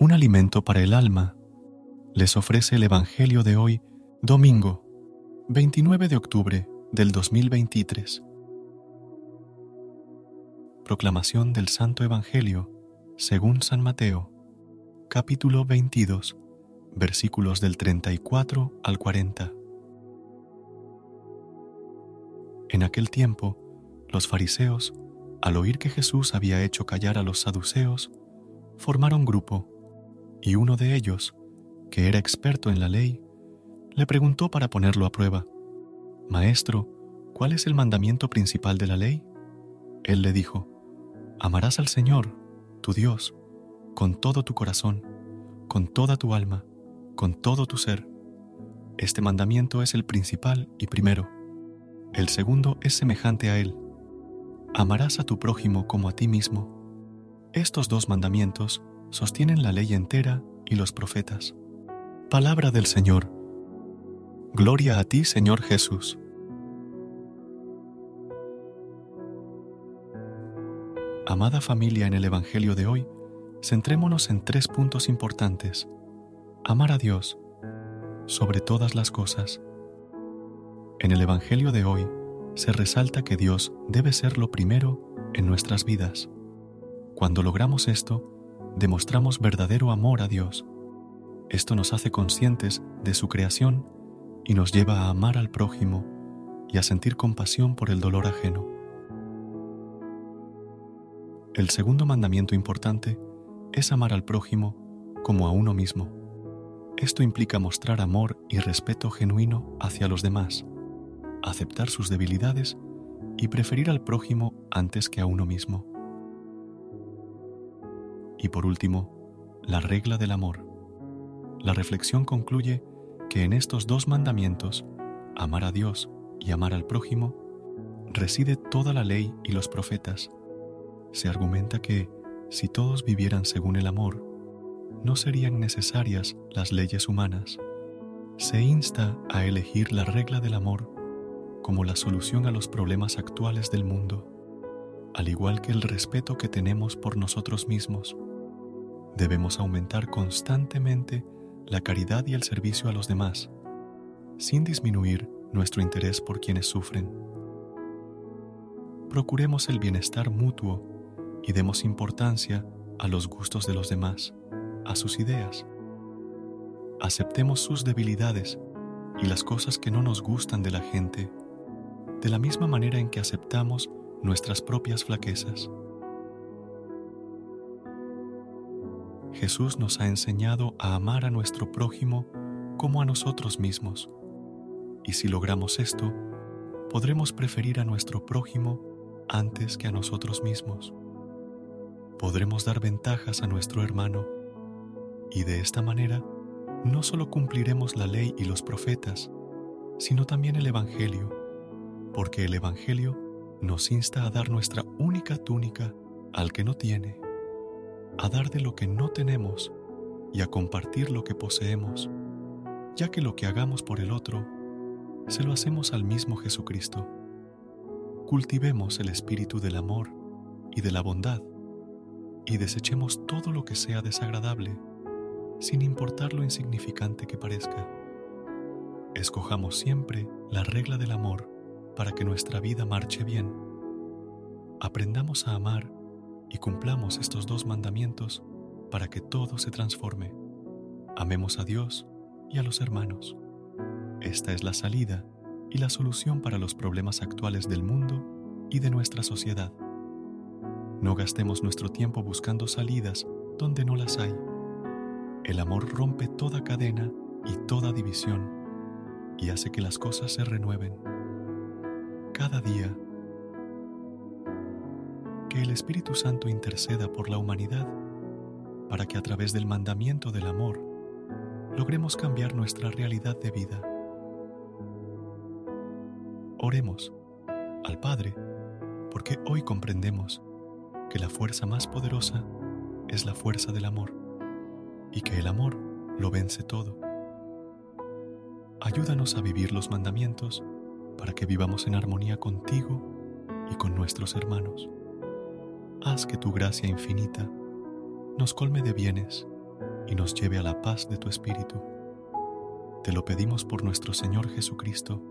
Un alimento para el alma, les ofrece el Evangelio de hoy, domingo, 29 de octubre del 2023. Proclamación del Santo Evangelio según San Mateo, capítulo 22, versículos del 34 al 40. En aquel tiempo, los fariseos, al oír que Jesús había hecho callar a los saduceos, formaron grupo y uno de ellos, que era experto en la ley, le preguntó para ponerlo a prueba, Maestro, ¿cuál es el mandamiento principal de la ley? Él le dijo, Amarás al Señor, tu Dios, con todo tu corazón, con toda tu alma, con todo tu ser. Este mandamiento es el principal y primero. El segundo es semejante a él. Amarás a tu prójimo como a ti mismo. Estos dos mandamientos sostienen la ley entera y los profetas. Palabra del Señor. Gloria a ti, Señor Jesús. Amada familia, en el Evangelio de hoy, centrémonos en tres puntos importantes. Amar a Dios, sobre todas las cosas. En el Evangelio de hoy se resalta que Dios debe ser lo primero en nuestras vidas. Cuando logramos esto, demostramos verdadero amor a Dios. Esto nos hace conscientes de su creación y nos lleva a amar al prójimo y a sentir compasión por el dolor ajeno. El segundo mandamiento importante es amar al prójimo como a uno mismo. Esto implica mostrar amor y respeto genuino hacia los demás, aceptar sus debilidades y preferir al prójimo antes que a uno mismo. Y por último, la regla del amor. La reflexión concluye que en estos dos mandamientos, amar a Dios y amar al prójimo, reside toda la ley y los profetas. Se argumenta que, si todos vivieran según el amor, no serían necesarias las leyes humanas. Se insta a elegir la regla del amor como la solución a los problemas actuales del mundo, al igual que el respeto que tenemos por nosotros mismos debemos aumentar constantemente la caridad y el servicio a los demás, sin disminuir nuestro interés por quienes sufren. Procuremos el bienestar mutuo y demos importancia a los gustos de los demás, a sus ideas. Aceptemos sus debilidades y las cosas que no nos gustan de la gente, de la misma manera en que aceptamos nuestras propias flaquezas. Jesús nos ha enseñado a amar a nuestro prójimo como a nosotros mismos. Y si logramos esto, podremos preferir a nuestro prójimo antes que a nosotros mismos. Podremos dar ventajas a nuestro hermano y de esta manera no solo cumpliremos la ley y los profetas, sino también el Evangelio, porque el Evangelio nos insta a dar nuestra única túnica al que no tiene a dar de lo que no tenemos y a compartir lo que poseemos, ya que lo que hagamos por el otro, se lo hacemos al mismo Jesucristo. Cultivemos el espíritu del amor y de la bondad y desechemos todo lo que sea desagradable, sin importar lo insignificante que parezca. Escojamos siempre la regla del amor para que nuestra vida marche bien. Aprendamos a amar y cumplamos estos dos mandamientos para que todo se transforme. Amemos a Dios y a los hermanos. Esta es la salida y la solución para los problemas actuales del mundo y de nuestra sociedad. No gastemos nuestro tiempo buscando salidas donde no las hay. El amor rompe toda cadena y toda división y hace que las cosas se renueven. Cada día el Espíritu Santo interceda por la humanidad, para que a través del mandamiento del amor logremos cambiar nuestra realidad de vida. Oremos al Padre, porque hoy comprendemos que la fuerza más poderosa es la fuerza del amor y que el amor lo vence todo. Ayúdanos a vivir los mandamientos para que vivamos en armonía contigo y con nuestros hermanos. Que tu gracia infinita nos colme de bienes y nos lleve a la paz de tu Espíritu. Te lo pedimos por nuestro Señor Jesucristo,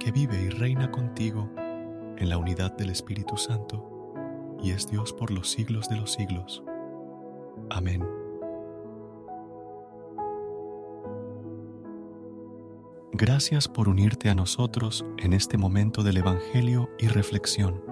que vive y reina contigo en la unidad del Espíritu Santo y es Dios por los siglos de los siglos. Amén. Gracias por unirte a nosotros en este momento del Evangelio y reflexión.